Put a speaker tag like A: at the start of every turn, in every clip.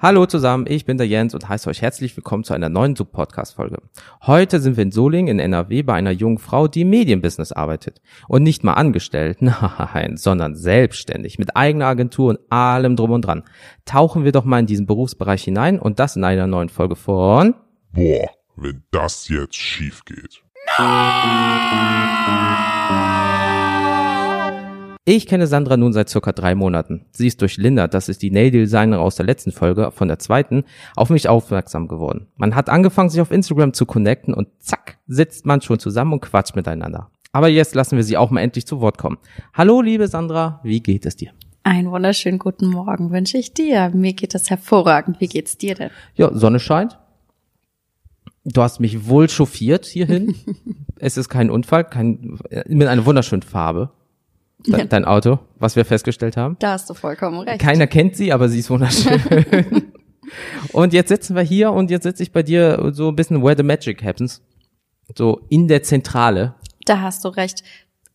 A: Hallo zusammen, ich bin der Jens und heiße euch herzlich willkommen zu einer neuen Sub-Podcast-Folge. Heute sind wir in Solingen in NRW bei einer jungen Frau, die im Medienbusiness arbeitet. Und nicht mal angestellt, nein, sondern selbstständig, mit eigener Agentur und allem drum und dran. Tauchen wir doch mal in diesen Berufsbereich hinein und das in einer neuen Folge von...
B: Boah, wenn das jetzt schief geht.
A: Ich kenne Sandra nun seit circa drei Monaten. Sie ist durch Linda, das ist die Nail-Designerin aus der letzten Folge, von der zweiten, auf mich aufmerksam geworden. Man hat angefangen, sich auf Instagram zu connecten und zack, sitzt man schon zusammen und quatscht miteinander. Aber jetzt lassen wir sie auch mal endlich zu Wort kommen. Hallo, liebe Sandra, wie geht es dir?
C: Einen wunderschönen guten Morgen wünsche ich dir. Mir geht es hervorragend. Wie geht's dir denn?
A: Ja, Sonne scheint. Du hast mich wohl chauffiert hierhin. es ist kein Unfall, kein, mit einer wunderschönen Farbe. De dein Auto, was wir festgestellt haben.
C: Da hast du vollkommen recht.
A: Keiner kennt sie, aber sie ist wunderschön. und jetzt sitzen wir hier und jetzt sitze ich bei dir so ein bisschen where the magic happens. So in der Zentrale.
C: Da hast du recht.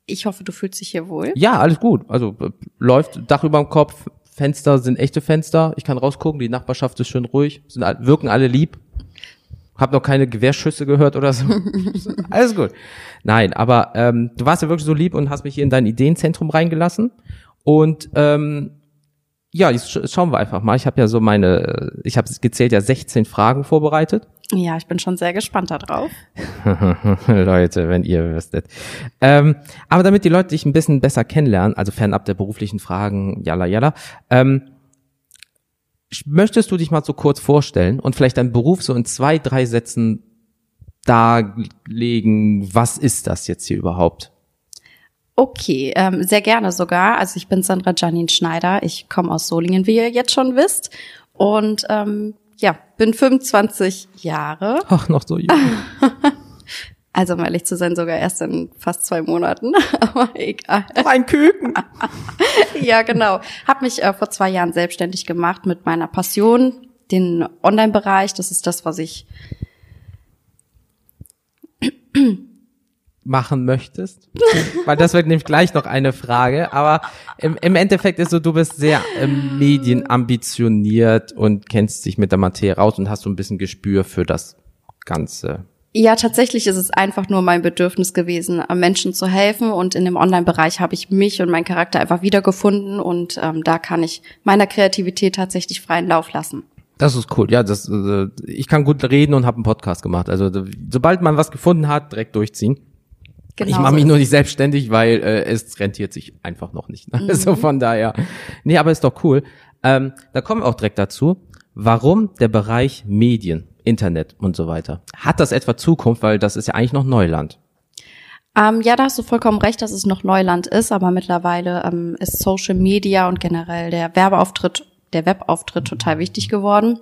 C: Ich hoffe, du fühlst dich hier wohl.
A: Ja, alles gut. Also äh, läuft Dach über dem Kopf, Fenster sind echte Fenster. Ich kann rausgucken, die Nachbarschaft ist schön ruhig, sind, wirken alle lieb. Hab noch keine Gewehrschüsse gehört oder so. Alles gut. Nein, aber ähm, du warst ja wirklich so lieb und hast mich hier in dein Ideenzentrum reingelassen. Und ähm, ja, jetzt sch schauen wir einfach mal. Ich habe ja so meine, ich habe gezählt ja 16 Fragen vorbereitet.
C: Ja, ich bin schon sehr gespannt darauf.
A: Leute, wenn ihr wüsstet. Ähm, aber damit die Leute dich ein bisschen besser kennenlernen, also fernab der beruflichen Fragen, jalla jalla, ähm, möchtest du dich mal so kurz vorstellen und vielleicht deinen Beruf so in zwei, drei Sätzen darlegen, was ist das jetzt hier überhaupt?
C: Okay, ähm, sehr gerne sogar. Also ich bin Sandra Janine Schneider. Ich komme aus Solingen, wie ihr jetzt schon wisst. Und ähm, ja, bin 25 Jahre.
A: Ach, noch so jung.
C: Also um ehrlich zu sein, sogar erst in fast zwei Monaten. Aber egal.
A: Ein Küken.
C: ja, genau. Hab mich äh, vor zwei Jahren selbstständig gemacht mit meiner Passion, den Online-Bereich. Das ist das, was ich
A: machen möchtest? Weil das wird nämlich gleich noch eine Frage. Aber im, im Endeffekt ist so, du bist sehr ähm, medienambitioniert und kennst dich mit der Materie raus und hast so ein bisschen Gespür für das Ganze.
C: Ja, tatsächlich ist es einfach nur mein Bedürfnis gewesen, Menschen zu helfen. Und in dem Online-Bereich habe ich mich und meinen Charakter einfach wiedergefunden. Und ähm, da kann ich meiner Kreativität tatsächlich freien Lauf lassen.
A: Das ist cool. Ja, das, äh, ich kann gut reden und habe einen Podcast gemacht. Also sobald man was gefunden hat, direkt durchziehen. Genau ich mache mich nur nicht selbstständig, weil äh, es rentiert sich einfach noch nicht. Ne? Mhm. Also von daher. Nee, aber ist doch cool. Ähm, da kommen wir auch direkt dazu. Warum der Bereich Medien? Internet und so weiter. Hat das etwa Zukunft, weil das ist ja eigentlich noch Neuland?
C: Ähm, ja, da hast du vollkommen recht, dass es noch Neuland ist, aber mittlerweile ähm, ist Social Media und generell der Werbeauftritt, der Webauftritt total wichtig geworden.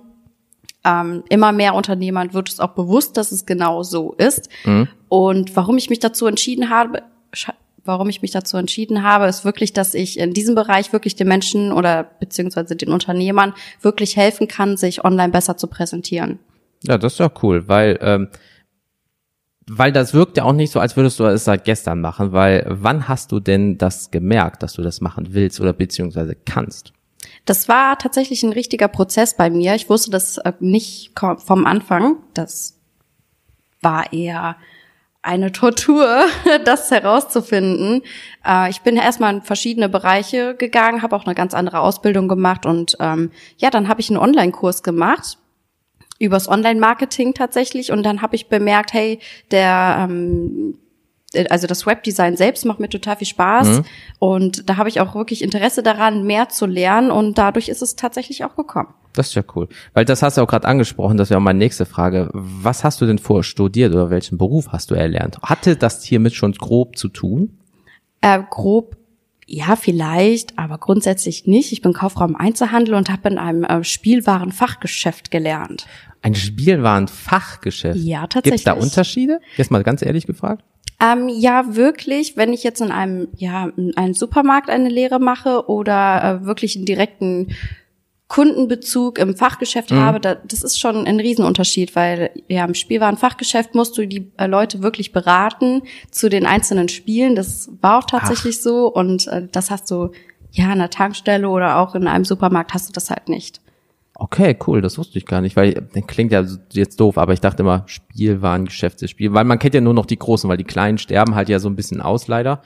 C: Ähm, immer mehr Unternehmern wird es auch bewusst, dass es genau so ist. Mhm. Und warum ich mich dazu entschieden habe, warum ich mich dazu entschieden habe, ist wirklich, dass ich in diesem Bereich wirklich den Menschen oder beziehungsweise den Unternehmern wirklich helfen kann, sich online besser zu präsentieren.
A: Ja, das ist ja cool, weil ähm, weil das wirkt ja auch nicht so, als würdest du es seit gestern machen, weil wann hast du denn das gemerkt, dass du das machen willst oder beziehungsweise kannst?
C: Das war tatsächlich ein richtiger Prozess bei mir. Ich wusste das äh, nicht vom Anfang. Das war eher eine Tortur, das herauszufinden. Äh, ich bin erstmal in verschiedene Bereiche gegangen, habe auch eine ganz andere Ausbildung gemacht und ähm, ja, dann habe ich einen Online-Kurs gemacht übers Online-Marketing tatsächlich und dann habe ich bemerkt, hey, der ähm, also das Webdesign selbst macht mir total viel Spaß mhm. und da habe ich auch wirklich Interesse daran, mehr zu lernen und dadurch ist es tatsächlich auch gekommen.
A: Das ist ja cool, weil das hast du auch gerade angesprochen, das wäre auch meine nächste Frage. Was hast du denn vorher studiert oder welchen Beruf hast du erlernt? Hatte das hiermit schon grob zu tun?
C: Äh, grob ja, vielleicht, aber grundsätzlich nicht. Ich bin Kaufraum Einzelhandel und habe in einem äh, Spielwarenfachgeschäft gelernt.
A: Ein Spielwarenfachgeschäft?
C: Ja, tatsächlich.
A: Gibt da Unterschiede? Jetzt mal ganz ehrlich gefragt.
C: Ähm, ja, wirklich. Wenn ich jetzt in einem, ja, in einem Supermarkt eine Lehre mache oder äh, wirklich einen direkten Kundenbezug im Fachgeschäft mhm. habe, da, das ist schon ein Riesenunterschied, weil ja im Spielwarenfachgeschäft musst du die äh, Leute wirklich beraten zu den einzelnen Spielen. Das war auch tatsächlich Ach. so und äh, das hast du ja an der Tankstelle oder auch in einem Supermarkt hast du das halt nicht.
A: Okay, cool, das wusste ich gar nicht, weil das klingt ja jetzt doof, aber ich dachte immer, Spielwarengeschäft ist Spiel, weil man kennt ja nur noch die Großen, weil die Kleinen sterben halt ja so ein bisschen aus leider.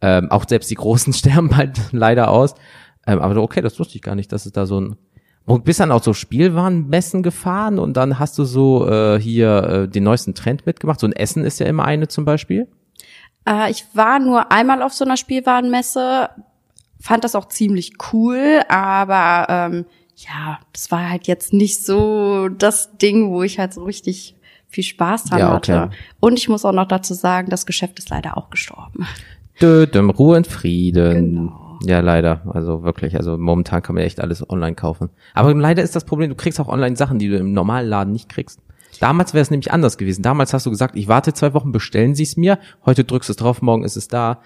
A: Ähm, auch selbst die Großen sterben halt leider aus. Ähm, aber okay, das wusste ich gar nicht, dass es da so ein und bist dann auch so Spielwarenmessen gefahren und dann hast du so äh, hier äh, den neuesten Trend mitgemacht. So ein Essen ist ja immer eine zum Beispiel.
C: Äh, ich war nur einmal auf so einer Spielwarenmesse, fand das auch ziemlich cool, aber ähm, ja, das war halt jetzt nicht so das Ding, wo ich halt so richtig viel Spaß dran
A: Ja, okay.
C: hatte. Und ich muss auch noch dazu sagen, das Geschäft ist leider auch gestorben.
A: Dödem, Ruhe und Frieden.
C: Genau.
A: Ja, leider. Also wirklich. Also momentan kann man echt alles online kaufen. Aber leider ist das Problem, du kriegst auch online Sachen, die du im normalen Laden nicht kriegst. Damals wäre es nämlich anders gewesen. Damals hast du gesagt, ich warte zwei Wochen, bestellen Sie es mir. Heute drückst du es drauf, morgen ist es da.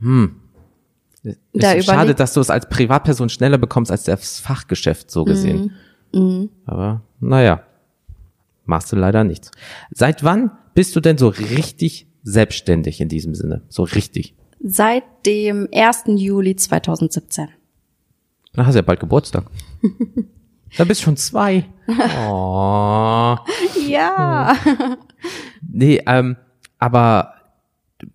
A: Hm.
C: Da
A: ist schade, dass du es als Privatperson schneller bekommst als das Fachgeschäft so gesehen.
C: Mhm.
A: Aber naja, machst du leider nichts. Seit wann bist du denn so richtig selbstständig in diesem Sinne? So richtig.
C: Seit dem 1. Juli 2017.
A: Dann hast du ja bald Geburtstag. da bist du schon zwei. Oh.
C: Ja.
A: Nee, ähm, aber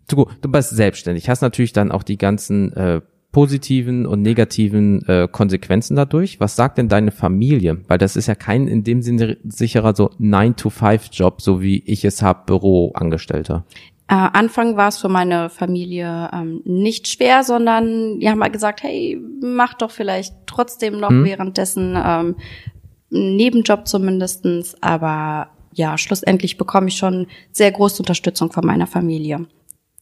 A: du, du bist selbstständig, hast natürlich dann auch die ganzen äh, positiven und negativen äh, Konsequenzen dadurch. Was sagt denn deine Familie? Weil das ist ja kein in dem Sinne sicherer so 9-to-5-Job, so wie ich es habe, Büroangestellter.
C: Äh, Anfang war es für meine Familie ähm, nicht schwer, sondern die haben mal gesagt, hey, mach doch vielleicht trotzdem noch währenddessen ähm, einen Nebenjob zumindestens. Aber ja, schlussendlich bekomme ich schon sehr große Unterstützung von meiner Familie.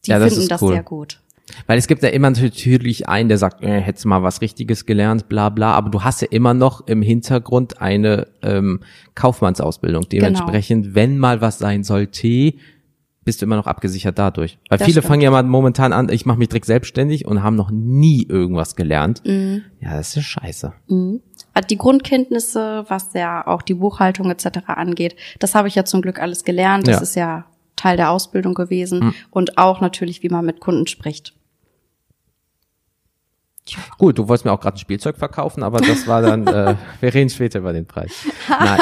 C: Die
A: Ja, das
C: finden das
A: cool.
C: sehr gut.
A: Weil es gibt ja immer natürlich einen, der sagt, äh, hättest du mal was Richtiges gelernt, bla bla, aber du hast ja immer noch im Hintergrund eine ähm, Kaufmannsausbildung.
C: Genau.
A: Dementsprechend, wenn mal was sein sollte, bist du immer noch abgesichert dadurch. Weil
C: Das
A: viele
C: stimmt.
A: fangen ja mal momentan an, ich mache mich direkt selbstständig und haben noch nie irgendwas gelernt.
C: Mhm.
A: Ja, das ist scheiße.
C: Also Die Grundkenntnisse, was ja auch die Buchhaltung etc. angeht, das habe ich ja zum Glück alles gelernt. Das
A: Ja.
C: ist ja Teil der Ausbildung gewesen und auch natürlich, wie man mit Kunden spricht.
A: Gut, du wolltest mir auch gerade ein Spielzeug verkaufen, aber das war dann, äh, wir reden später über den Preis. Nein,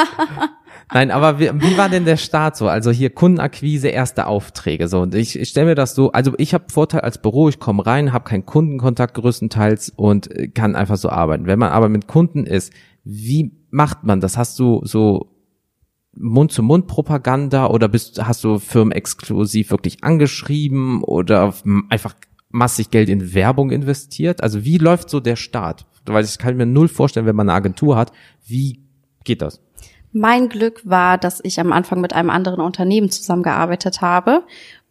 A: Nein aber wie, wie war denn der Start so? Also hier Kundenakquise, erste Aufträge. So, und ich, ich stelle mir das so, also ich habe Vorteil als Büro, ich komme rein, habe keinen Kundenkontakt größtenteils und äh, kann einfach so arbeiten. Wenn man aber mit Kunden ist, wie macht man das? Hast du so Mund-zu-Mund-Propaganda oder bist, hast du Firmen exklusiv wirklich angeschrieben oder einfach massig Geld in Werbung investiert? Also wie läuft so der Start? Weil ich kann mir null vorstellen, wenn man eine Agentur hat, wie geht das?
C: Mein Glück war, dass ich am Anfang mit einem anderen Unternehmen zusammengearbeitet habe.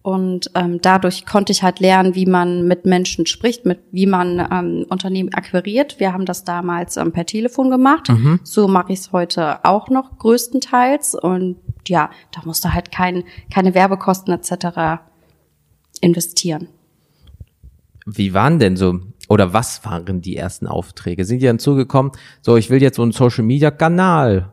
C: Und ähm, dadurch konnte ich halt lernen, wie man mit Menschen spricht, mit wie man ähm, Unternehmen akquiriert. Wir haben das damals ähm, per Telefon gemacht. So mache ich es heute auch noch größtenteils. Und ja, da musste halt kein, keine Werbekosten etc. investieren.
A: Wie waren denn so, oder was waren die ersten Aufträge? Sind die dann zugekommen, so ich will jetzt so einen Social Media Kanal.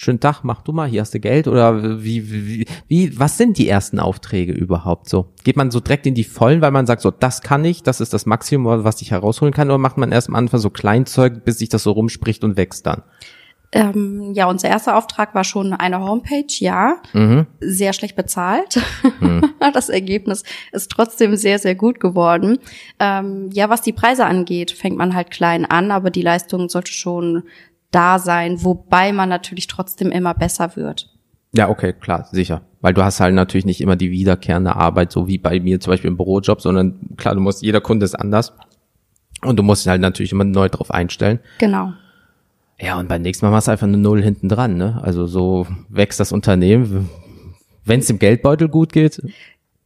A: Schönen Tag, mach du mal, hier hast du Geld oder wie, wie, wie, was sind die ersten Aufträge überhaupt so? Geht man so direkt in die Vollen, weil man sagt so, das kann ich, das ist das Maximum, was ich herausholen kann, oder macht man erst am Anfang so Kleinzeug, bis sich das so rumspricht und wächst dann?
C: Ähm, ja, unser erster Auftrag war schon eine Homepage, ja. Sehr schlecht bezahlt. Das Ergebnis ist trotzdem sehr, sehr gut geworden. Ähm, ja, was die Preise angeht, fängt man halt klein an, aber die Leistung sollte schon da sein, wobei man natürlich trotzdem immer besser wird.
A: Ja, okay, klar, sicher. Weil du hast halt natürlich nicht immer die wiederkehrende Arbeit, so wie bei mir zum Beispiel im Bürojob, sondern klar, du musst, jeder Kunde ist anders. Und du musst dich halt natürlich immer neu drauf einstellen.
C: Genau.
A: Ja, und beim nächsten Mal machst du einfach eine Null hinten dran, ne? Also so wächst das Unternehmen. Wenn es dem Geldbeutel gut geht,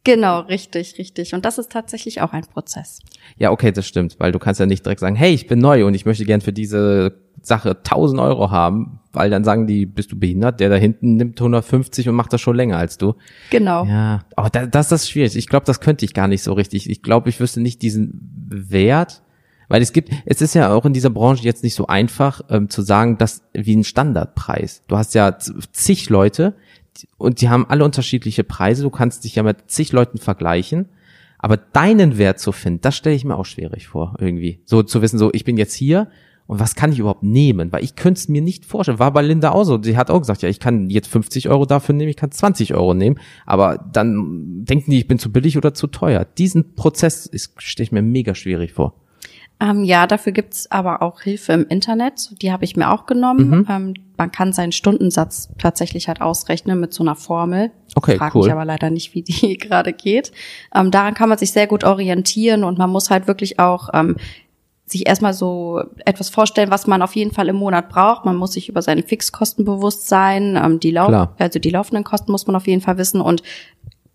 C: Genau, richtig, richtig. Und das ist tatsächlich auch ein Prozess.
A: ja, okay, das stimmt, weil du kannst ja nicht direkt sagen, hey, ich bin neu und ich möchte gern für diese Sache 1000 Euro haben, weil dann sagen die, bist du behindert? Der da hinten nimmt 150 und macht das schon länger als du.
C: Genau.
A: Ja, aber da, das ist schwierig. Ich glaube, das könnte ich gar nicht so richtig. Ich glaube, ich wüsste nicht diesen Wert, weil es gibt, es ist ja auch in dieser Branche jetzt nicht so einfach ähm, zu sagen, dass wie ein Standardpreis. Du hast ja zig Leute und die haben alle unterschiedliche Preise. Du kannst dich ja mit zig Leuten vergleichen. Aber deinen Wert zu finden, das stelle ich mir auch schwierig vor, irgendwie. So zu wissen, so ich bin jetzt hier und was kann ich überhaupt nehmen? Weil ich könnte es mir nicht vorstellen. War bei Linda auch so. Sie hat auch gesagt, ja, ich kann jetzt 50 Euro dafür nehmen, ich kann 20 Euro nehmen. Aber dann denken die, ich bin zu billig oder zu teuer. Diesen Prozess stelle ich mir mega schwierig vor.
C: Ähm, ja, dafür gibt's aber auch Hilfe im Internet. Die habe ich mir auch genommen.
A: Mhm.
C: Ähm, man kann seinen Stundensatz tatsächlich halt ausrechnen mit so einer Formel.
A: Okay,
C: Frag
A: cool.
C: mich aber leider nicht, wie die gerade geht. Ähm, daran kann man sich sehr gut orientieren und man muss halt wirklich auch ähm, sich erstmal so etwas vorstellen, was man auf jeden Fall im Monat braucht. Man muss sich über seine Fixkosten bewusst sein. Ähm, die Lau
A: Klar.
C: also die laufenden Kosten muss man auf jeden Fall wissen und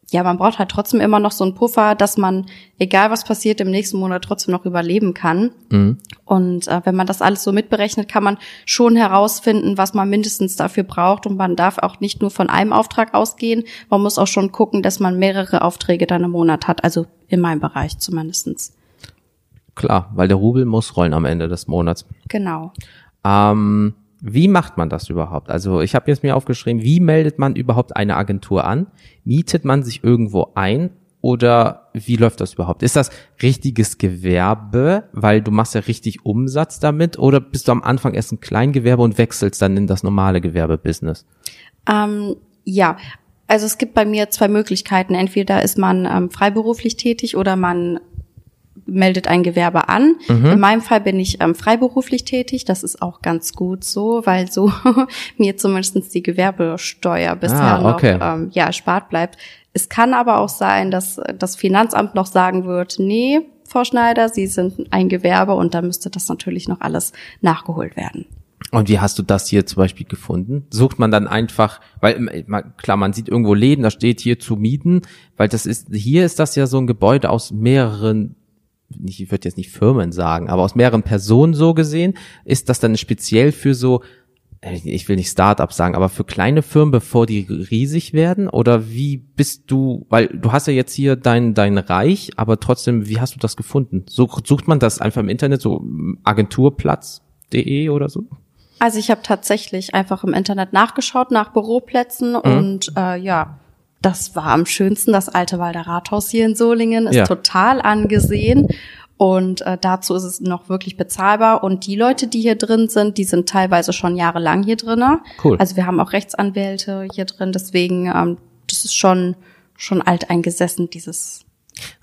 C: ja, man braucht halt trotzdem immer noch so einen Puffer, dass man, egal was passiert, im nächsten Monat trotzdem noch überleben kann.
A: Mhm.
C: Und äh, wenn man das alles so mitberechnet, kann man schon herausfinden, was man mindestens dafür braucht. Und man darf auch nicht nur von einem Auftrag ausgehen. Man muss auch schon gucken, dass man mehrere Aufträge dann im Monat hat. Also in meinem Bereich zumindestens.
A: Klar, weil der Rubel muss rollen am Ende des Monats.
C: Genau.
A: Ähm, wie macht man das überhaupt? Also ich habe jetzt mir aufgeschrieben, wie meldet man überhaupt eine Agentur an? Mietet man sich irgendwo ein oder wie läuft das überhaupt? Ist das richtiges Gewerbe, weil du machst ja richtig Umsatz damit oder bist du am Anfang erst ein Kleingewerbe und wechselst dann in das normale Gewerbebusiness?
C: Ähm, ja, also es gibt bei mir zwei Möglichkeiten. Entweder ist man ähm, freiberuflich tätig oder man meldet ein Gewerbe an. In meinem Fall bin ich ähm, freiberuflich tätig. Das ist auch ganz gut so, weil so mir zumindest die Gewerbesteuer bisher
A: Ah, okay.
C: noch ähm, ja erspart bleibt. Es kann aber auch sein, dass das Finanzamt noch sagen wird, nee, Frau Schneider, Sie sind ein Gewerbe und dann müsste das natürlich noch alles nachgeholt werden.
A: Und wie hast du das hier zum Beispiel gefunden? Sucht man dann einfach, weil äh, man- klar, man sieht irgendwo Läden, da steht hier zu mieten, weil das ist, hier ist das ja so ein Gebäude aus mehreren, nicht, ich würde jetzt nicht Firmen sagen, aber aus mehreren Personen so gesehen, ist das dann speziell für so, äh, ich will nicht Start-up sagen, aber für kleine Firmen, bevor die riesig werden? Oder wie bist du, weil du hast ja jetzt hier dein, dein Reich, aber trotzdem, wie hast du das gefunden? So, sucht man das einfach im Internet, so agenturplatz.de oder so?
C: Also ich habe tatsächlich einfach im Internet nachgeschaut nach Büroplätzen
A: Mhm.
C: und äh, ja, das war am schönsten. Das alte Walder Rathaus hier in Solingen ist
A: Ja.
C: total angesehen und äh, dazu ist es noch wirklich bezahlbar. Und die Leute, die hier drin sind, die sind teilweise schon jahrelang hier drinne.
A: Cool.
C: Also wir haben auch Rechtsanwälte hier drin, deswegen ähm, das ist schon schon alt eingesessen dieses.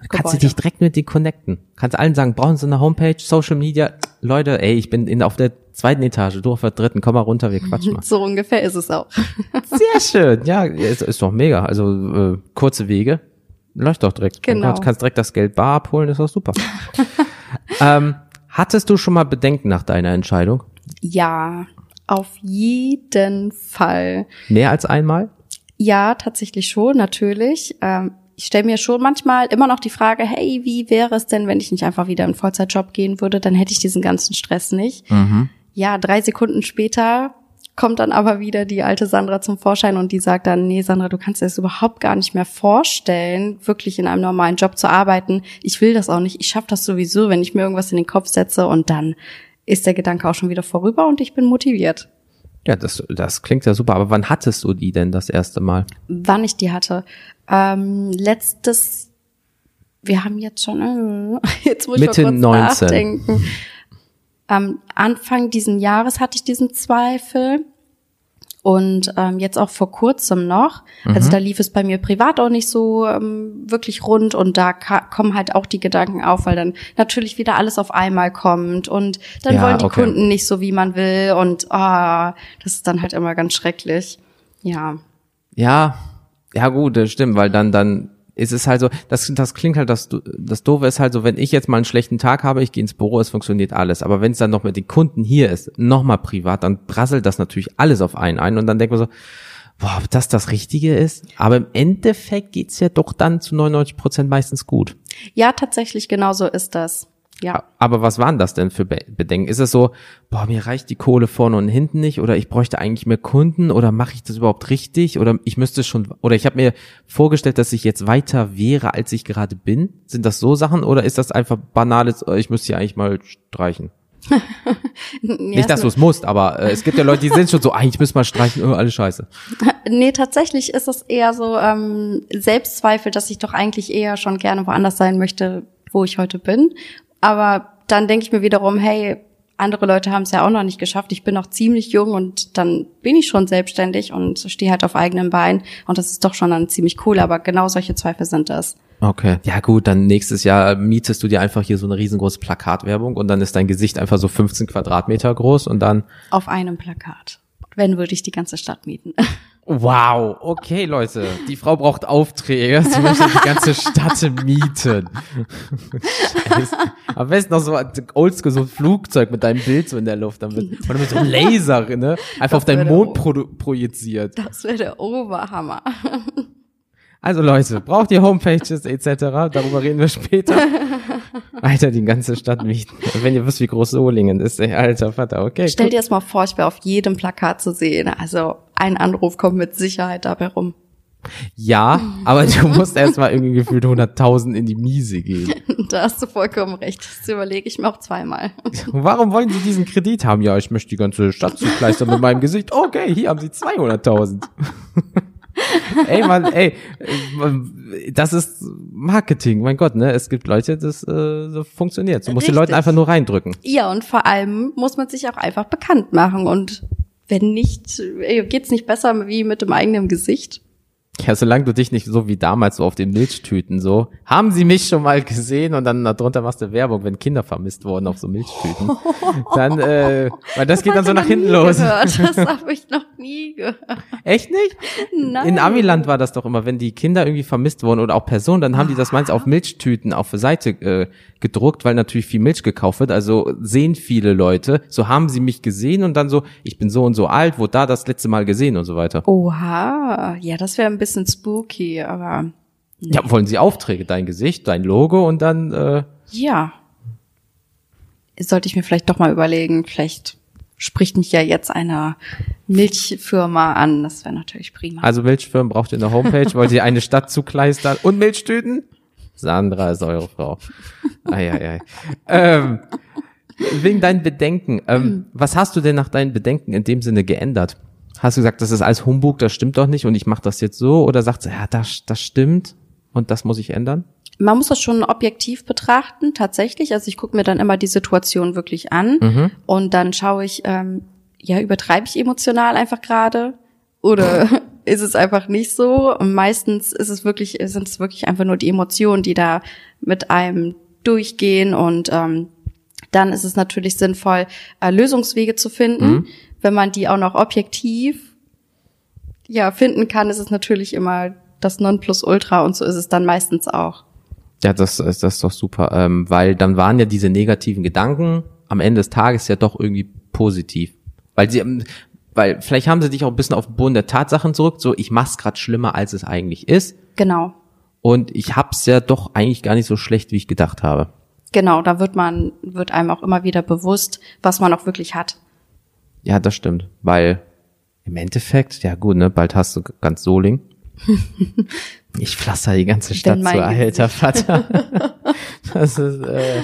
A: Da kannst du dich direkt mit denen connecten. Kannst allen sagen, brauchen sie eine Homepage, Social Media. Leute, ey, ich bin in, auf der zweiten Etage, du auf der dritten, komm mal runter, wir quatschen mal.
C: So ungefähr ist es auch.
A: Sehr schön, ja, ist, ist doch mega. Also äh, kurze Wege, läuft doch direkt.
C: Genau.
A: Du kannst direkt das Geld bar abholen, ist doch super. ähm, hattest du schon mal Bedenken nach deiner Entscheidung?
C: Ja, auf jeden Fall.
A: Mehr als einmal?
C: Ja, tatsächlich schon, natürlich. Ähm, ich stelle mir schon manchmal immer noch die Frage, hey, wie wäre es denn, wenn ich nicht einfach wieder in einen Vollzeitjob gehen würde? Dann hätte ich diesen ganzen Stress nicht. Ja, drei Sekunden später kommt dann aber wieder die alte Sandra zum Vorschein und die sagt dann, nee, Sandra, du kannst dir das überhaupt gar nicht mehr vorstellen, wirklich in einem normalen Job zu arbeiten. Ich will das auch nicht. Ich schaffe das sowieso, wenn ich mir irgendwas in den Kopf setze und dann ist der Gedanke auch schon wieder vorüber und ich bin motiviert.
A: Ja, das, das klingt ja super. Aber wann hattest du die denn das erste Mal?
C: wann ich die hatte. Ähm, letztes, wir haben jetzt schon, äh, jetzt muss
A: Mitte
C: ich mal kurz
A: 19.
C: nachdenken. Am Anfang diesen Jahres hatte ich diesen Zweifel und ähm, jetzt auch vor kurzem noch.
A: Mhm.
C: Also da lief es bei mir privat auch nicht so ähm, wirklich rund und da kommen halt auch die Gedanken auf, weil dann natürlich wieder alles auf einmal kommt und dann
A: Ja,
C: wollen die
A: okay.
C: Kunden nicht so, wie man will und ah, das ist dann halt immer ganz schrecklich. Ja.
A: Ja, ja gut, das stimmt, weil dann dann ist es halt so, das, das klingt halt, das, das Doofe ist halt so, wenn ich jetzt mal einen schlechten Tag habe, ich gehe ins Büro, es funktioniert alles. Aber wenn es dann noch mit den Kunden hier ist, nochmal privat, dann prasselt das natürlich alles auf einen ein und dann denkt man so, boah, ob das das Richtige ist. Aber im Endeffekt geht's ja doch dann zu 99 Prozent meistens gut.
C: Ja, tatsächlich genau so ist das. Ja.
A: Aber was waren das denn für Be Bedenken? Ist es so, boah, mir reicht die Kohle vorne und hinten nicht oder ich bräuchte eigentlich mehr Kunden oder mache ich das überhaupt richtig oder ich müsste schon oder ich habe mir vorgestellt, dass ich jetzt weiter wäre, als ich gerade bin? Sind das so Sachen oder ist das einfach banales, äh, ich müsste hier eigentlich mal streichen? Nicht, dass du es musst, aber äh, es gibt ja Leute, die sind schon so, eigentlich müssen wir streichen, oh, alles scheiße.
C: Nee, tatsächlich ist es eher so ähm, Selbstzweifel, dass ich doch eigentlich eher schon gerne woanders sein möchte, wo ich heute bin. Aber dann denke ich mir wiederum, hey, andere Leute haben es ja auch noch nicht geschafft. Ich bin noch ziemlich jung und dann bin ich schon selbstständig und stehe halt auf eigenen Beinen. Und das ist doch schon dann ziemlich cool. Aber genau solche Zweifel sind das.
A: Okay. Ja gut, dann nächstes Jahr mietest du dir einfach hier so eine riesengroße Plakatwerbung und dann ist dein Gesicht einfach so 15 Quadratmeter groß und dann.
C: Auf einem Plakat. Wenn würde ich die ganze Stadt mieten.
A: Wow, okay, Leute. Die Frau braucht Aufträge. Sie möchte die ganze Stadt mieten. Scheiße. Am besten noch so oldschool, so ein Flugzeug mit deinem Bild so in der Luft. Dann wird, oder mit so einem Laser, ne? Einfach
C: Das
A: auf deinen Mond pro projiziert.
C: Das wäre der Oberhammer.
A: Also Leute, braucht ihr Homepages etc. Darüber reden wir später. Alter, die ganze Stadt mieten. Wenn ihr wisst, wie groß Solingen ist, ey, alter Vater, okay.
C: Stell dir das mal vor, ich wäre auf jedem Plakat zu sehen. Also ein Anruf kommt mit Sicherheit dabei rum.
A: Ja, aber du musst erst mal irgendwie gefühlt 100.000 in die Miese gehen.
C: Da hast du vollkommen recht. Das überlege ich mir auch zweimal.
A: Warum wollen Sie diesen Kredit haben? Ja, ich möchte die ganze Stadt zukleistern mit meinem Gesicht. Okay, hier haben Sie 200.000. ey, Mann, ey, das ist Marketing, mein Gott, ne? Es gibt Leute, das äh, so funktioniert. Du musst den Leuten
C: Richtig.
A: einfach nur reindrücken.
C: Ja, und vor allem muss man sich auch einfach bekannt machen. Und wenn nicht, ey, geht's nicht besser wie mit dem eigenen Gesicht?
A: Ja, solange du dich nicht so wie damals so auf den Milchtüten so, haben sie mich schon mal gesehen und dann darunter machst du Werbung, wenn Kinder vermisst wurden auf so Milchtüten. Dann, äh, weil das geht dann so nach hinten los.
C: Gehört. Das habe ich noch nie gehört.
A: Echt nicht?
C: Nein.
A: In Amiland war das doch immer, wenn die Kinder irgendwie vermisst wurden oder auch Personen, dann haben die das meins auf Milchtüten auf der Seite äh, gedruckt, weil natürlich viel Milch gekauft wird. Also sehen viele Leute, so haben sie mich gesehen und dann so, ich bin so und so alt, wurde da das letzte Mal gesehen und so weiter.
C: Oha, ja, das wäre ein bisschen spooky, aber
A: Ja, wollen sie Aufträge, dein Gesicht, dein Logo und dann, äh,
C: ja. Sollte ich mir vielleicht doch mal überlegen, vielleicht spricht mich ja jetzt eine Milchfirma an. Das wäre natürlich prima.
A: also Milchfirmen braucht ihr eine Homepage, wollt ihr eine Stadt zukleistern und Milchtüten? Sandra ist eure Frau. Ei, ei, ei. Ähm, wegen deinen Bedenken. Ähm, was hast du denn nach deinen Bedenken in dem Sinne geändert? Hast du gesagt, das ist alles Humbug, das stimmt doch nicht und ich mache das jetzt so? Oder sagst du, ja, das, das stimmt und das muss ich ändern?
C: Man muss das schon objektiv betrachten, tatsächlich. Also ich gucke mir dann immer die Situation wirklich an und dann schaue ich, ähm, ja, übertreibe ich emotional einfach gerade oder ist es einfach nicht so? Und meistens ist es wirklich, sind es wirklich einfach nur die Emotionen, die da mit einem durchgehen und ähm, dann ist es natürlich sinnvoll, äh, Lösungswege zu finden. Wenn man die auch noch objektiv ja finden kann, ist es natürlich immer das Nonplusultra und so ist es dann meistens auch.
A: Ja, das, ist das ist doch super, ähm, weil dann waren ja diese negativen Gedanken am Ende des Tages ja doch irgendwie positiv. Weil sie, weil vielleicht haben sie dich auch ein bisschen auf den Boden der Tatsachen zurück, so ich mach's grad schlimmer, als es eigentlich ist.
C: Genau.
A: Und ich hab's ja doch eigentlich gar nicht so schlecht, wie ich gedacht habe.
C: Genau, da wird man, wird einem auch immer wieder bewusst, was man auch wirklich hat.
A: Ja, das stimmt. Weil im Endeffekt, ja gut, ne, bald hast du ganz Soling. Ich pflaster die ganze Stadt zu, alter Vater. Das ist, äh,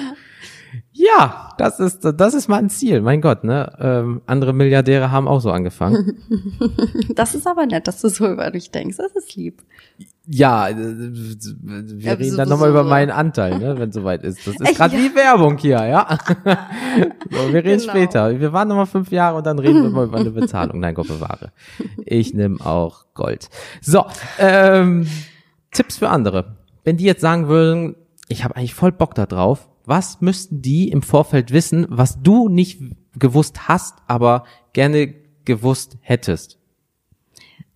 A: ja, das ist, das ist mal ein Ziel, mein Gott, ne? Ähm, andere Milliardäre haben auch so angefangen.
C: Das ist aber nett, dass du so über dich denkst. Das ist lieb.
A: Ja, äh, wir
C: Ja,
A: reden dann nochmal
C: so-
A: über meinen Anteil, ne, wenn soweit ist. Das ist gerade
C: Ja.
A: wie Werbung hier, ja. so, wir reden
C: Genau.
A: später. Wir waren nochmal fünf Jahre und dann reden wir mal über eine Bezahlung. Nein, Gott bewahre. Ich nehme auch Gold. So, ähm, Tipps für andere. Wenn die jetzt sagen würden, ich habe eigentlich voll Bock da drauf, was müssten die im Vorfeld wissen, was du nicht gewusst hast, aber gerne gewusst hättest?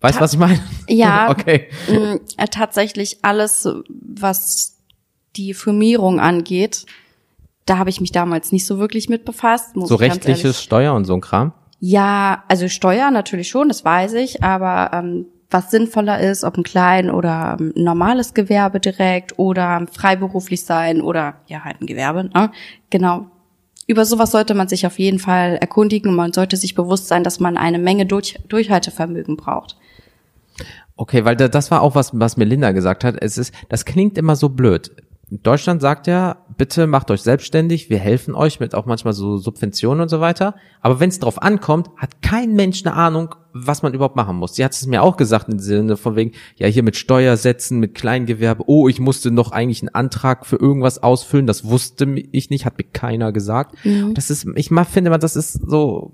A: Weißt du, was ich meine?
C: Ja.
A: Okay.
C: Mm, äh, tatsächlich alles, was die Firmierung angeht, da habe ich mich damals nicht so wirklich mit befasst.
A: So rechtliches Steuer und so ein Kram?
C: Ja, also Steuer natürlich schon, das weiß ich, aber ähm, was sinnvoller ist, ob ein klein oder ein normales Gewerbe direkt oder freiberuflich sein oder ja halt ein Gewerbe, ne? Genau. Über sowas sollte man sich auf jeden Fall erkundigen und man sollte sich bewusst sein, dass man eine Menge durch, Durchhaltevermögen braucht.
A: Okay, weil da, das war auch was, was mir Linda gesagt hat. Es ist, das klingt immer so blöd. Deutschland sagt ja, bitte macht euch selbstständig, wir helfen euch mit auch manchmal so Subventionen und so weiter. Aber wenn es drauf ankommt, hat kein Mensch eine Ahnung, was man überhaupt machen muss. Sie hat es mir auch gesagt im Sinne von wegen, ja hier mit Steuersätzen, mit Kleingewerbe, oh, ich musste noch eigentlich einen Antrag für irgendwas ausfüllen, das wusste ich nicht, hat mir keiner gesagt. Das ist, ich mal finde, man, das ist so,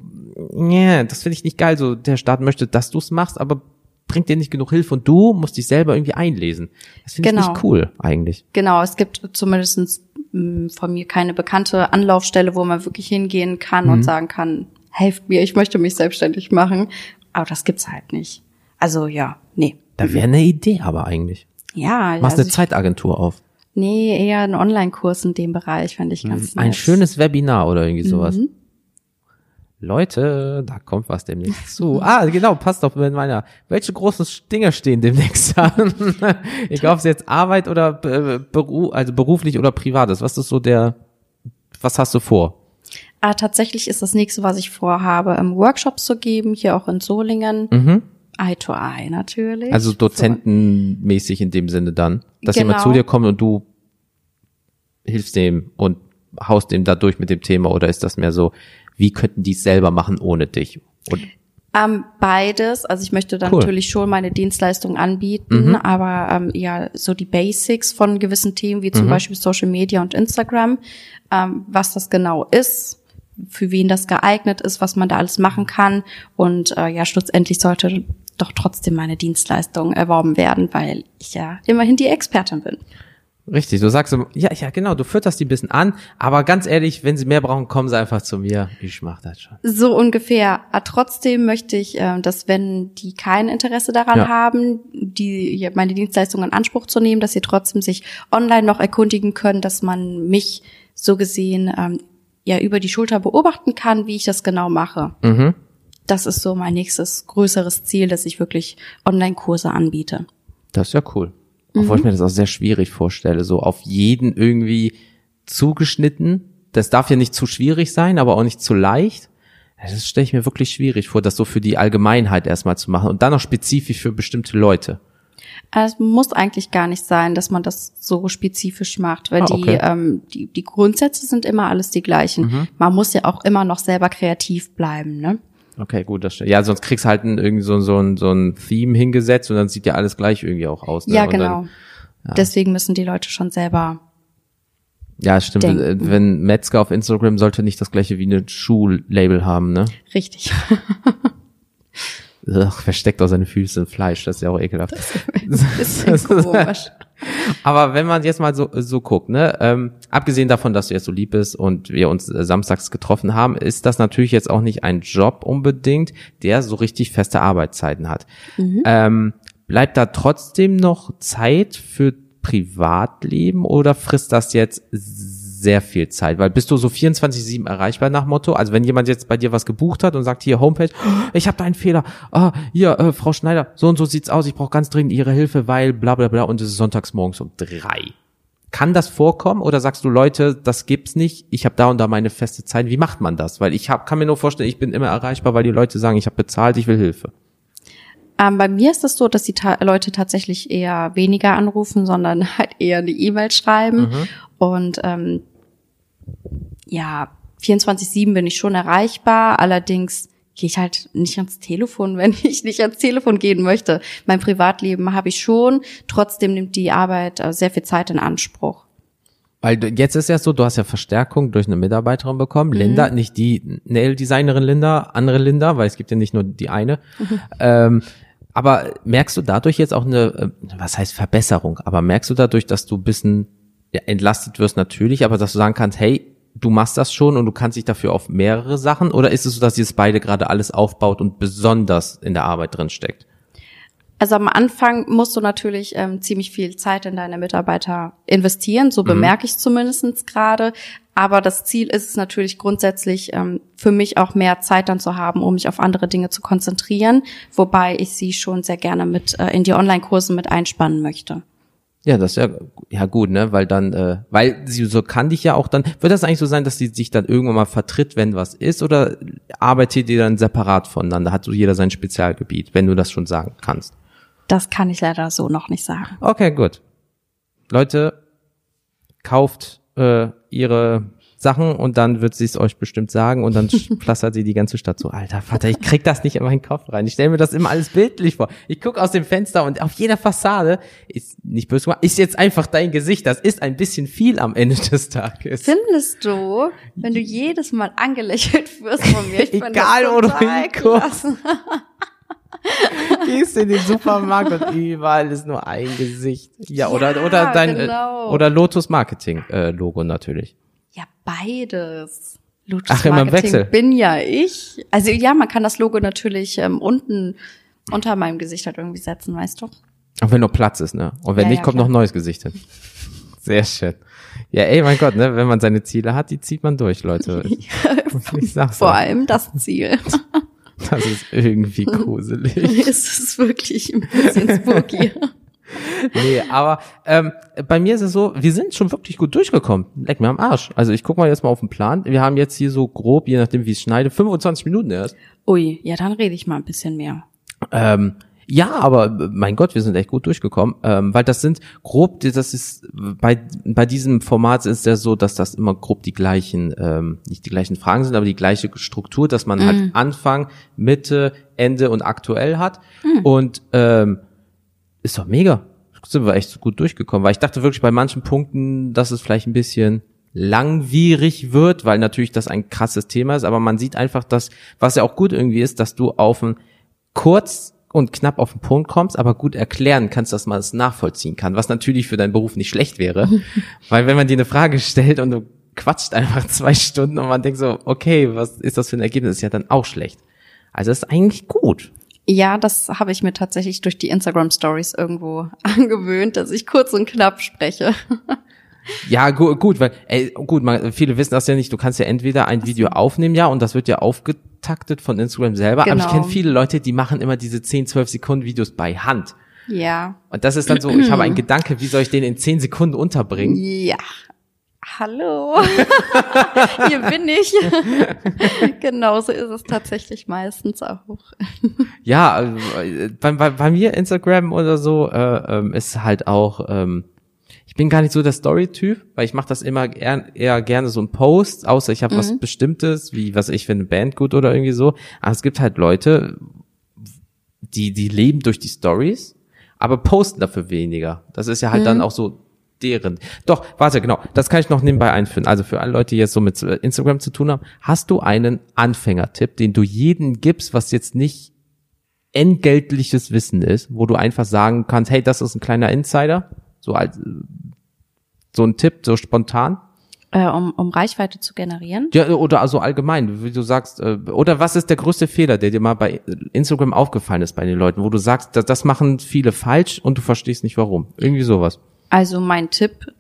A: nee, das finde ich nicht geil. So, der Staat möchte, dass du es machst, aber bringt dir nicht genug Hilfe und du musst dich selber irgendwie einlesen. Das finde ich
C: Genau.
A: nicht cool eigentlich.
C: Genau, es gibt zumindest von mir keine bekannte Anlaufstelle, wo man wirklich hingehen kann
A: Mhm.
C: und sagen kann, helft mir, ich möchte mich selbstständig machen. Aber das gibt's halt nicht. Also ja, nee.
A: Da wäre eine Idee aber eigentlich.
C: Ja,
A: Machst
C: also
A: eine
C: ich,
A: Zeitagentur auf.
C: nee, eher ein Online-Kurs in dem Bereich, fände ich ganz
A: Ein
C: nett.
A: schönes Webinar oder irgendwie sowas.
C: Mhm.
A: Leute, da kommt was demnächst zu. Ah, genau, passt doch mit meiner. Welche großen Dinge stehen demnächst an? Egal, ob es jetzt Arbeit oder äh, Beruf, also beruflich oder privat ist. Was ist so der, was hast du vor?
C: Ah, tatsächlich ist das nächste, was ich vorhabe, ähm, Workshops zu geben, hier auch in Solingen.
A: Mhm.
C: Eye to Eye natürlich.
A: Also dozentenmäßig in dem Sinne dann, dass jemand
C: Genau.
A: zu dir kommt und du hilfst dem und haust dem da durch mit dem Thema oder ist das mehr so, wie könnten die es selber machen ohne dich? Und
C: Ähm, beides. Also ich möchte dann
A: Cool. Mhm.
C: natürlich schon meine Dienstleistung anbieten, aber ähm, ja, so die Basics von gewissen Themen, wie zum
A: Mhm.
C: Beispiel Social Media und Instagram, ähm, was das genau ist, für wen das geeignet ist, was man da alles machen kann. Und äh, ja, schlussendlich sollte doch trotzdem meine Dienstleistung erworben werden, weil ich ja immerhin die Expertin bin.
A: Richtig, du sagst, so, ja, ja, genau, du fütterst die ein bisschen an, aber ganz ehrlich, wenn sie mehr brauchen, kommen sie einfach zu mir. Ich mach das schon.
C: So ungefähr. Aber trotzdem möchte ich, äh, dass wenn die kein Interesse daran
A: Ja.
C: haben, die meine Dienstleistungen in Anspruch zu nehmen, dass sie trotzdem sich online noch erkundigen können, dass man mich so gesehen ähm, ja über die Schulter beobachten kann, wie ich das genau mache.
A: Mhm.
C: Das ist so mein nächstes größeres Ziel, dass ich wirklich Online-Kurse anbiete.
A: Das ist ja cool. Obwohl ich mir das auch sehr schwierig vorstelle, so auf jeden irgendwie zugeschnitten. Das darf ja nicht zu schwierig sein, aber auch nicht zu leicht. Das stelle ich mir wirklich schwierig vor, das so für die Allgemeinheit erstmal zu machen und dann noch spezifisch für bestimmte Leute.
C: Es muss eigentlich gar nicht sein, dass man das so spezifisch macht, weil
A: Ah,
C: die,
A: okay.
C: ähm, die, die Grundsätze sind immer alles die gleichen.
A: Mhm.
C: Man muss ja auch immer noch selber kreativ bleiben, ne?
A: Okay, gut, das stimmt. Ja, sonst kriegst halt ein, irgendwie so, so, ein, so ein Theme hingesetzt und dann sieht ja alles gleich irgendwie auch aus. Ne?
C: Ja, genau. Deswegen müssen die Leute schon selber.
A: Dann, ja, stimmt.
C: Denken.
A: Wenn Metzger auf Instagram sollte nicht das gleiche wie eine Schuhlabel haben, ne?
C: Richtig.
A: Ugh, versteckt auch seine Füße in Fleisch, das ist ja auch ekelhaft.
C: Bisschen komisch.
A: Aber wenn man jetzt mal so, so guckt, ne, ähm, abgesehen davon, dass du jetzt so lieb bist und wir uns äh, samstags getroffen haben, ist das natürlich jetzt auch nicht ein Job unbedingt, der so richtig feste Arbeitszeiten hat. Ähm, bleibt da trotzdem noch Zeit für Privatleben oder frisst das jetzt sehr viel Zeit? Weil bist du so 24-7 erreichbar nach Motto? Also wenn jemand jetzt bei dir was gebucht hat und sagt, hier Homepage, oh, ich habe da einen Fehler, ah, hier, äh, Frau Schneider, so und so sieht's aus, ich brauche ganz dringend Ihre Hilfe, weil bla bla bla und es ist sonntags morgens um drei. Kann das vorkommen oder sagst du, Leute, das gibt's nicht, ich habe da und da meine feste Zeit. Wie macht man das? Weil ich hab, kann mir nur vorstellen, ich bin immer erreichbar, weil die Leute sagen, ich habe bezahlt, ich will Hilfe.
C: Ähm, bei mir ist es so, dass die ta Leute tatsächlich eher weniger anrufen, sondern halt eher eine E-Mail schreiben. Und ähm, ja, 24-7 bin ich schon erreichbar. Allerdings gehe ich halt nicht ans Telefon, wenn ich nicht ans Telefon gehen möchte. Mein Privatleben habe ich schon. Trotzdem nimmt die Arbeit äh, sehr viel Zeit in Anspruch.
A: Weil jetzt ist ja so, du hast ja Verstärkung durch eine Mitarbeiterin bekommen.
C: Mhm.
A: Linda, nicht die Nail-Designerin Linda, andere Linda, weil es gibt ja nicht nur die eine.
C: Mhm.
A: Ähm, aber merkst du dadurch jetzt auch eine, äh, was heißt Verbesserung? Aber merkst du dadurch, dass du ein bisschen ja, entlastet wirst natürlich, aber dass du sagen kannst, hey, du machst das schon und du kannst dich dafür auf mehrere Sachen? Oder ist es so, dass jetzt beide gerade alles aufbaut und besonders in der Arbeit drin steckt?
C: Also am Anfang musst du natürlich ähm, ziemlich viel Zeit in deine Mitarbeiter investieren, so bemerke ich zumindestens gerade. Aber das Ziel ist es natürlich grundsätzlich ähm, für mich auch mehr Zeit dann zu haben, um mich auf andere Dinge zu konzentrieren, wobei ich sie schon sehr gerne mit äh, in die Online-Kurse mit einspannen möchte.
A: Ja, das ist ja, ja gut, ne, weil dann, äh, weil sie so kann dich ja auch dann, wird das eigentlich so sein, dass sie sich dann irgendwann mal vertritt, wenn was ist, oder arbeitet ihr dann separat voneinander? Hat so jeder sein Spezialgebiet, wenn du das schon sagen kannst?
C: Das kann ich leider so noch nicht sagen.
A: Okay, gut. Leute, kauft äh, ihre Sachen und dann wird sie es euch bestimmt sagen und dann pflastert sie die ganze Stadt so, alter Vater, ich krieg das nicht in meinen Kopf rein. Ich stelle mir das immer alles bildlich vor. Ich guck aus dem Fenster und auf jeder Fassade ist nicht böse gemacht, ist jetzt einfach dein Gesicht. Das ist ein bisschen viel am Ende des Tages.
C: Findest du, wenn du jedes Mal angelächelt wirst von mir, ich find
A: Egal, wo du hinguckst. Gehst in den Supermarkt und überall ist nur ein Gesicht. Ja, oder
C: Ja,
A: oder dein
C: genau.
A: oder Lotus Marketing äh, Logo natürlich.
C: Ja, beides. Lotus
A: Ach, immer im
C: Marketing
A: Wechsel.
C: bin ja ich. Also ja, man kann das Logo natürlich ähm, unten unter meinem Gesicht halt irgendwie setzen, weißt du?
A: Auch wenn noch Platz ist, ne? Und wenn
C: Ja,
A: nicht,
C: ja,
A: kommt
C: klar.
A: noch ein neues Gesicht hin. Sehr schön. Ja, ey, mein Gott, ne? Wenn man seine Ziele hat, die zieht man durch, Leute. Ich sag's
C: Vor allem das Ziel.
A: Das ist irgendwie gruselig.
C: es ist wirklich ein bisschen spooky.
A: Nee, aber ähm, bei mir ist es so, wir sind schon wirklich gut durchgekommen. Leck mir am Arsch. Also ich guck mal jetzt mal auf den Plan. Wir haben jetzt hier so grob, je nachdem wie ich schneide, 25 Minuten erst.
C: Ui, ja, dann rede ich mal ein bisschen mehr.
A: Ähm, ja, aber mein Gott, wir sind echt gut durchgekommen, ähm, weil das sind grob, das ist bei bei diesem Format ist ja so, dass das immer grob die gleichen, ähm, nicht die gleichen Fragen sind, aber die gleiche Struktur, dass man halt Anfang, Mitte, Ende und aktuell hat und ähm, ist doch mega. Sind wir echt gut durchgekommen, weil ich dachte wirklich bei manchen Punkten, dass es vielleicht ein bisschen langwierig wird, weil natürlich das ein krasses Thema ist, aber man sieht einfach, dass, was ja auch gut irgendwie ist, dass du auf ein kurz und knapp auf den Punkt kommst, aber gut erklären kannst, dass man es nachvollziehen kann, was natürlich für deinen Beruf nicht schlecht wäre, weil wenn man dir eine Frage stellt und du quatscht einfach zwei Stunden und man denkt so, okay, was ist das für ein Ergebnis, ist ja dann auch schlecht. Also ist eigentlich gut.
C: Ja, das habe ich mir tatsächlich durch die Instagram Stories irgendwo angewöhnt, dass ich kurz und knapp spreche.
A: Ja, gu gut, weil, ey, gut, man, viele wissen das ja nicht, du kannst ja entweder ein Video aufnehmen, ja, und das wird ja aufgetaktet von Instagram selber, aber ich
C: Genau.
A: kenne viele Leute, die machen immer diese 10, 12 Sekunden Videos bei Hand.
C: Ja.
A: Und das ist dann so, ich habe einen Gedanke, wie soll ich den in 10 Sekunden unterbringen?
C: Ja. Hallo. Hier bin ich. Genauso ist es tatsächlich meistens auch.
A: Ja, also, äh, bei, bei, bei mir Instagram oder so äh, ähm, ist halt auch, ähm, ich bin gar nicht so der Story-Typ, weil ich mache das immer eher, eher gerne so ein Post, außer ich habe was Bestimmtes, wie was ich finde, Band gut oder irgendwie so. Aber es gibt halt Leute, die, die leben durch die Stories, aber posten dafür weniger. Das ist ja halt dann auch so deren. Doch, warte, genau, das kann ich noch nebenbei einführen. Also für alle Leute, die jetzt so mit äh, Instagram zu tun haben, hast du einen Anfängertipp, den du jedem gibst, was jetzt nicht entgeltliches Wissen ist, wo du einfach sagen kannst, hey, das ist ein kleiner Insider, so als äh, so ein Tipp, so spontan.
C: Äh, um, um Reichweite zu generieren.
A: Ja, oder also allgemein, wie du sagst, äh, oder was ist der größte Fehler, der dir mal bei Instagram aufgefallen ist bei den Leuten, wo du sagst, das, das machen viele falsch und du verstehst nicht warum. Irgendwie sowas.
C: Also mein Tipp,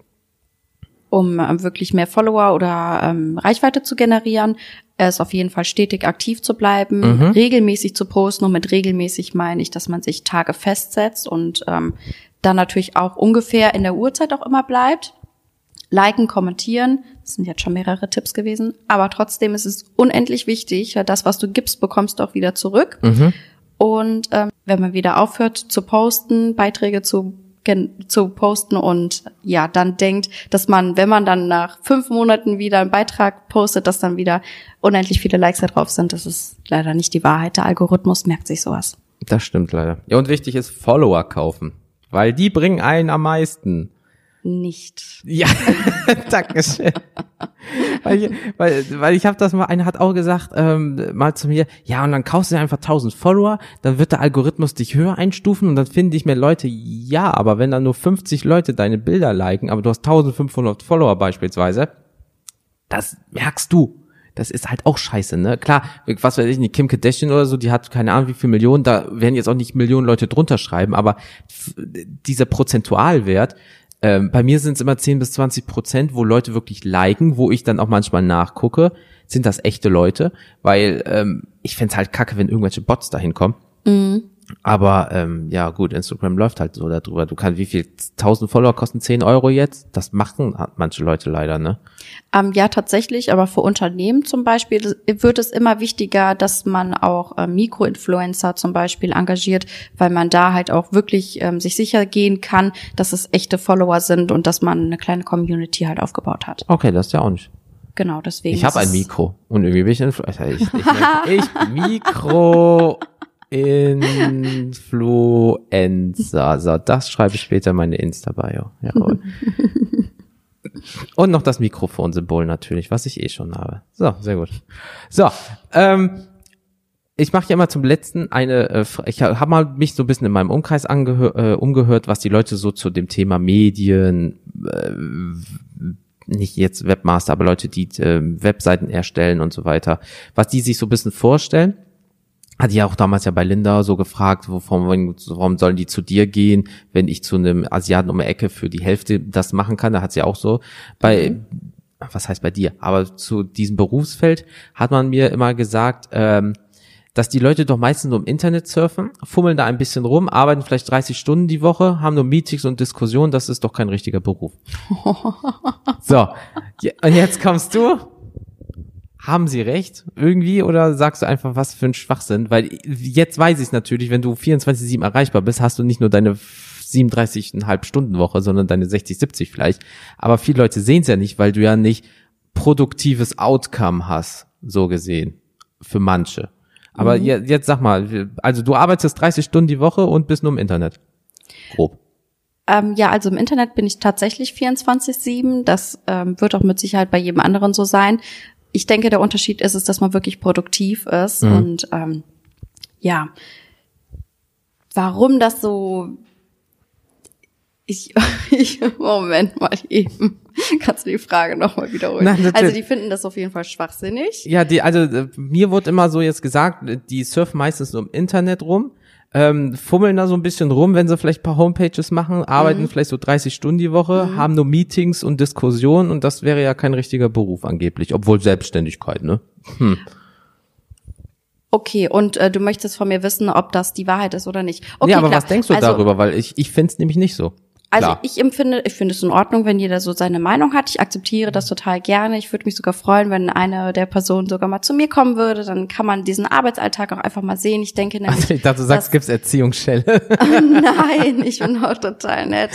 C: um ähm, wirklich mehr Follower oder ähm, Reichweite zu generieren, ist auf jeden Fall stetig aktiv zu bleiben, regelmäßig zu posten. Und mit regelmäßig meine ich, dass man sich Tage festsetzt und ähm, dann natürlich auch ungefähr in der Uhrzeit auch immer bleibt. Liken, kommentieren, das sind jetzt schon mehrere Tipps gewesen, aber trotzdem ist es unendlich wichtig, das, was du gibst, bekommst du auch wieder zurück. Und ähm, wenn man wieder aufhört zu posten, Beiträge zu zu posten und ja, dann denkt, dass man, wenn man dann nach fünf Monaten wieder einen Beitrag postet, dass dann wieder unendlich viele Likes da drauf sind. Das ist leider nicht die Wahrheit. Der Algorithmus merkt sich sowas.
A: Das stimmt leider. Ja, und wichtig ist Follower kaufen, weil die bringen einen am meisten.
C: Nicht.
A: Ja, Dankeschön. weil ich, weil, weil ich habe das mal, einer hat auch gesagt, ähm, mal zu mir, ja, und dann kaufst du einfach 1000 Follower, dann wird der Algorithmus dich höher einstufen und dann finden dich mehr Leute. Ja, aber wenn dann nur 50 Leute deine Bilder liken, aber du hast 1500 Follower beispielsweise, das merkst du. Das ist halt auch scheiße, ne? Klar, was weiß ich nicht, Kim Kardashian oder so, die hat keine Ahnung wie viel Millionen, da werden jetzt auch nicht Millionen Leute drunter schreiben, aber dieser Prozentualwert, ähm, bei mir sind es immer 10 bis 20 Prozent, wo Leute wirklich liken, wo ich dann auch manchmal nachgucke, sind das echte Leute, weil ähm, ich fänd's halt kacke, wenn irgendwelche Bots dahin kommen. Aber ähm, ja gut, Instagram läuft halt so darüber. Du kannst, wie viel, 1000 Follower kosten 10 Euro jetzt? Das machen manche Leute leider, ne?
C: Ähm, ja, tatsächlich, aber für Unternehmen zum Beispiel wird es immer wichtiger, dass man auch äh, Mikroinfluencer zum Beispiel engagiert, weil man da halt auch wirklich ähm, sich sicher gehen kann, dass es echte Follower sind und dass man eine kleine Community halt aufgebaut hat.
A: Okay, das ist ja auch nicht.
C: Genau, deswegen.
A: Ich habe ein Mikro und irgendwie bin ich Influencer. Ich, ich, ich Mikro Influencer. So, das schreibe ich später in meine Insta-Bio. Jawohl. Und noch das Mikrofonsymbol natürlich, was ich eh schon habe. So, sehr gut. So, ähm, ich mache ja immer zum letzten eine, äh, ich habe mal mich so ein bisschen in meinem Umkreis äh, umgehört, was die Leute so zu dem Thema Medien, äh, nicht jetzt Webmaster, aber Leute, die äh, Webseiten erstellen und so weiter, was die sich so ein bisschen vorstellen. Hatte ich auch damals ja bei Linda so gefragt, wovon, warum sollen die zu dir gehen, wenn ich zu einem Asiaten um die Ecke für die Hälfte das machen kann. Da hat sie auch so bei, was heißt bei dir, aber zu diesem Berufsfeld hat man mir immer gesagt, ähm, dass die Leute doch meistens nur im Internet surfen, fummeln da ein bisschen rum, arbeiten vielleicht 30 Stunden die Woche, haben nur Meetings und Diskussionen, das ist doch kein richtiger Beruf. so, und jetzt kommst du. Haben sie recht irgendwie oder sagst du einfach, was für ein Schwachsinn? Weil jetzt weiß ich es natürlich, wenn du 24-7 erreichbar bist, hast du nicht nur deine 37,5 Stunden Woche, sondern deine 60, 70 vielleicht. Aber viele Leute sehen es ja nicht, weil du ja nicht produktives Outcome hast, so gesehen. Für manche. Aber je, jetzt sag mal, also du arbeitest 30 Stunden die Woche und bist nur im Internet. Grob.
C: Ähm, ja, also im Internet bin ich tatsächlich 24-7. Das ähm, wird auch mit Sicherheit bei jedem anderen so sein. Ich denke, der Unterschied ist es, dass man wirklich produktiv ist. Und ähm, ja, warum das so. Ich, ich, Moment mal eben. Kannst du die Frage nochmal wiederholen?
A: Nein,
C: also die finden das auf jeden Fall schwachsinnig.
A: Ja, die, also äh, mir wurde immer so jetzt gesagt, die surfen meistens nur im Internet rum, ähm, fummeln da so ein bisschen rum, wenn sie vielleicht ein paar Homepages machen, arbeiten vielleicht so 30 Stunden die Woche, haben nur Meetings und Diskussionen und das wäre ja kein richtiger Beruf angeblich, obwohl Selbstständigkeit, ne?
C: Okay, und äh, du möchtest von mir wissen, ob das die Wahrheit ist oder nicht. Okay,
A: ja, aber
C: klar.
A: was denkst du
C: also,
A: darüber? Weil ich, ich find's nämlich nicht so.
C: Also
A: Klar.
C: ich empfinde, ich finde es in Ordnung, wenn jeder so seine Meinung hat. Ich akzeptiere das total gerne. Ich würde mich sogar freuen, wenn eine der Personen sogar mal zu mir kommen würde. Dann kann man diesen Arbeitsalltag auch einfach mal sehen. Ich denke nämlich,
A: Also ich dachte, du sagst, gibt's Erziehungsschelle.
C: Nein, ich bin auch total nett.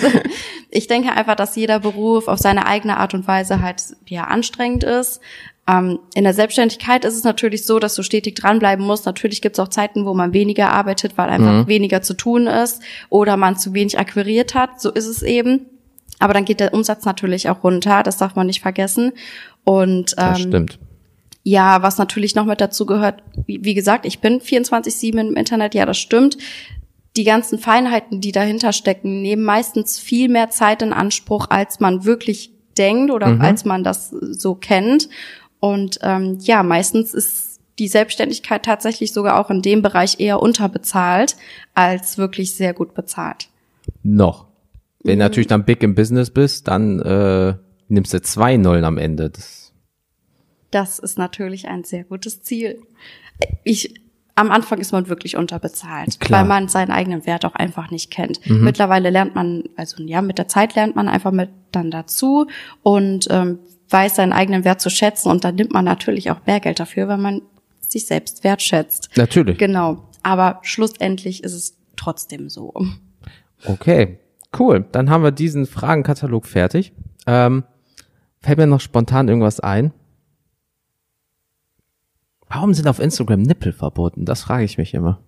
C: Ich denke einfach, dass jeder Beruf auf seine eigene Art und Weise halt ja anstrengend ist. Ähm, in der Selbstständigkeit ist es natürlich so, dass du stetig dranbleiben musst. Natürlich gibt es auch Zeiten, wo man weniger arbeitet, weil einfach weniger zu tun ist oder man zu wenig akquiriert hat. So ist es eben. Aber dann geht der Umsatz natürlich auch runter. Das darf man nicht vergessen. Und
A: Das
C: ähm,
A: stimmt.
C: ja, was natürlich noch mit dazu gehört, wie, wie gesagt, ich bin 24-7 im Internet, ja, das stimmt. Die ganzen Feinheiten, die dahinter stecken, nehmen meistens viel mehr Zeit in Anspruch, als man wirklich denkt oder als man das so kennt. Und ähm, ja, meistens ist die Selbstständigkeit tatsächlich sogar auch in dem Bereich eher unterbezahlt als wirklich sehr gut bezahlt.
A: Noch.
C: Mhm.
A: Wenn du natürlich dann big im Business bist, dann äh, nimmst du zwei Nullen am Ende. Das,
C: Das ist natürlich ein sehr gutes Ziel. Ich, am Anfang ist man wirklich unterbezahlt,
A: Klar.
C: weil man seinen eigenen Wert auch einfach nicht kennt. Mittlerweile lernt man, also ja, mit der Zeit lernt man einfach mit dann dazu und ähm, weiß seinen eigenen Wert zu schätzen und dann nimmt man natürlich auch mehr Geld dafür, wenn man sich selbst wertschätzt.
A: natürlich.
C: Genau. Aber schlussendlich ist es trotzdem so.
A: Okay, cool. Dann haben wir diesen Fragenkatalog fertig. Ähm, fällt mir noch spontan irgendwas ein? Warum sind auf Instagram Nippel verboten? Das frage ich mich immer.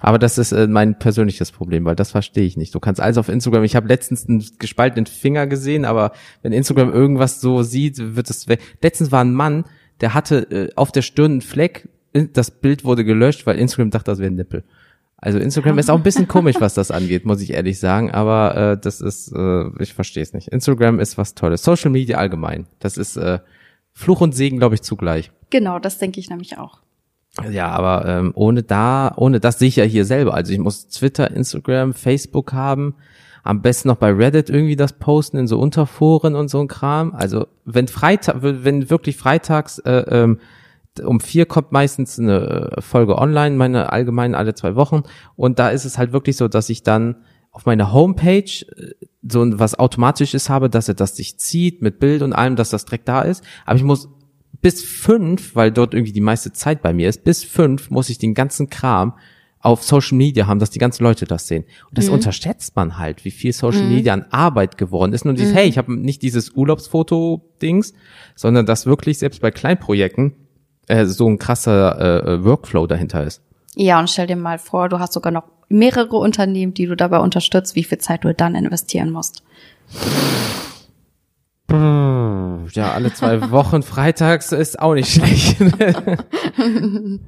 A: Aber das ist äh, mein persönliches Problem, weil das verstehe ich nicht. Du kannst alles auf Instagram. Ich habe letztens einen gespaltenen Finger gesehen, aber wenn Instagram irgendwas so sieht, wird es weg. Letztens war ein Mann, der hatte äh, auf der Stirn einen Fleck. Das Bild wurde gelöscht, weil Instagram dachte, das wäre ein Nippel. Also Instagram ist auch ein bisschen komisch, was das angeht, muss ich ehrlich sagen. Aber äh, das ist, äh, ich verstehe es nicht. Instagram ist was Tolles. Social Media allgemein. Das ist äh, Fluch und Segen, glaube ich, zugleich.
C: Genau, das denke ich nämlich auch.
A: Ja, aber ähm, ohne da, ohne das sehe ich ja hier selber. Also ich muss Twitter, Instagram, Facebook haben. Am besten noch bei Reddit irgendwie das posten in so Unterforen und so ein Kram. Also wenn Freitag, wenn wirklich freitags äh, ähm, um vier kommt meistens eine Folge online, meine allgemein alle zwei Wochen. Und da ist es halt wirklich so, dass ich dann auf meiner Homepage äh, so was Automatisches habe, dass er das sich zieht mit Bild und allem, dass das direkt da ist. Aber ich muss bis fünf, weil dort irgendwie die meiste Zeit bei mir ist, bis fünf muss ich den ganzen Kram auf Social Media haben, dass die ganzen Leute das sehen. Und das unterschätzt man halt, wie viel Social Media an Arbeit geworden ist. Nur dieses, hey, ich habe nicht dieses Urlaubsfoto-Dings, sondern dass wirklich selbst bei Kleinprojekten äh, so ein krasser äh, äh, Workflow dahinter ist.
C: Ja, und stell dir mal vor, du hast sogar noch mehrere Unternehmen, die du dabei unterstützt, wie viel Zeit du dann investieren musst.
A: Ja, alle zwei Wochen freitags ist auch nicht schlecht.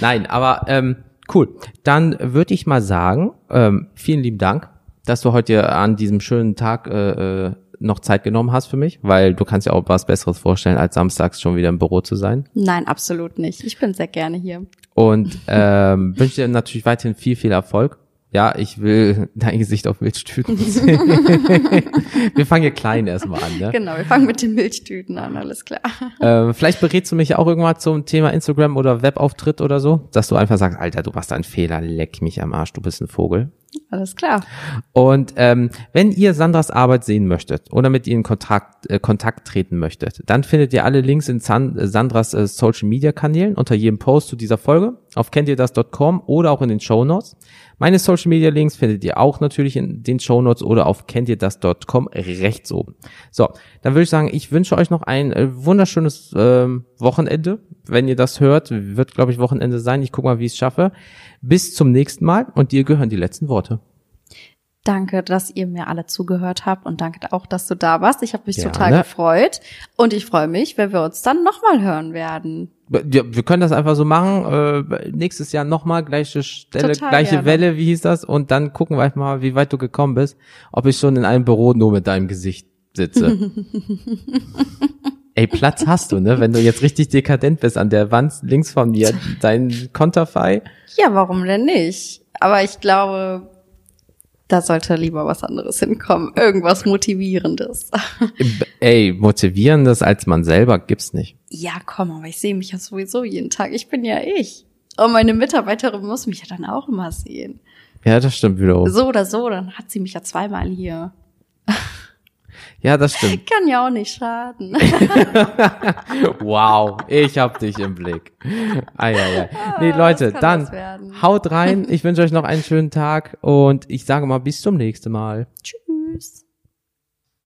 A: Nein, aber ähm, cool. Dann würde ich mal sagen, ähm, vielen lieben Dank, dass du heute an diesem schönen Tag äh, äh, noch Zeit genommen hast für mich, weil du kannst ja auch was Besseres vorstellen, als samstags schon wieder im Büro zu sein.
C: Nein, absolut nicht. Ich bin sehr gerne hier.
A: Und ähm, wünsche dir natürlich weiterhin viel, viel Erfolg. Ja, ich will dein Gesicht auf Milchtüten sehen. Wir fangen hier klein erstmal an, ne?
C: Genau, wir fangen mit den Milchtüten an, alles klar.
A: Ähm, vielleicht berätst du mich auch irgendwann zum Thema Instagram oder Webauftritt oder so, dass du einfach sagst, Alter, du machst einen Fehler, leck mich am Arsch, du bist ein Vogel.
C: Alles klar.
A: Und ähm, wenn ihr Sandras Arbeit sehen möchtet oder mit ihr in Kontakt, äh, Kontakt treten möchtet, dann findet ihr alle Links in San äh, Sandras äh, Social Media Kanälen unter jedem Post zu dieser Folge auf kenntierdas.com oder auch in den Show Notes. Meine Social Media Links findet ihr auch natürlich in den Show Notes oder auf kenntierdas.com rechts oben. So, dann würde ich sagen, ich wünsche euch noch ein äh, wunderschönes ähm, Wochenende. Wenn ihr das hört, wird glaube ich Wochenende sein. Ich gucke mal, wie ich es schaffe. Bis zum nächsten Mal und dir gehören die letzten Worte.
C: Danke, dass ihr mir alle zugehört habt und danke auch, dass du da warst. Ich habe mich
A: Gerne.
C: total gefreut und ich freue mich, wenn wir uns dann nochmal hören werden.
A: Ja, wir können das einfach so machen. Äh, nächstes Jahr nochmal gleiche Stelle,
C: Total
A: gleiche
C: gerne.
A: Welle, wie hieß das? Und dann gucken wir mal, wie weit du gekommen bist. Ob ich schon in einem Büro nur mit deinem Gesicht sitze. Ey, Platz hast du, ne? Wenn du jetzt richtig dekadent bist an der Wand links von mir, dein Konterfei.
C: Ja, warum denn nicht? Aber ich glaube, da sollte lieber was anderes hinkommen. Irgendwas Motivierendes.
A: Ey, motivierendes als man selber gibt's nicht.
C: ja, komm, aber ich sehe mich ja sowieso jeden Tag. Ich bin ja ich. Und meine Mitarbeiterin muss mich ja dann auch immer sehen.
A: Ja, das stimmt wiederum.
C: So oder so, dann hat sie mich ja zweimal hier.
A: Ja, das stimmt.
C: Kann ja auch nicht schaden.
A: Wow, ich hab dich im Blick. Eieiei. Nee,
C: Ah,
A: Leute, dann haut rein. Ich wünsche euch noch einen schönen Tag und ich sage mal bis zum nächsten Mal.
C: Tschüss.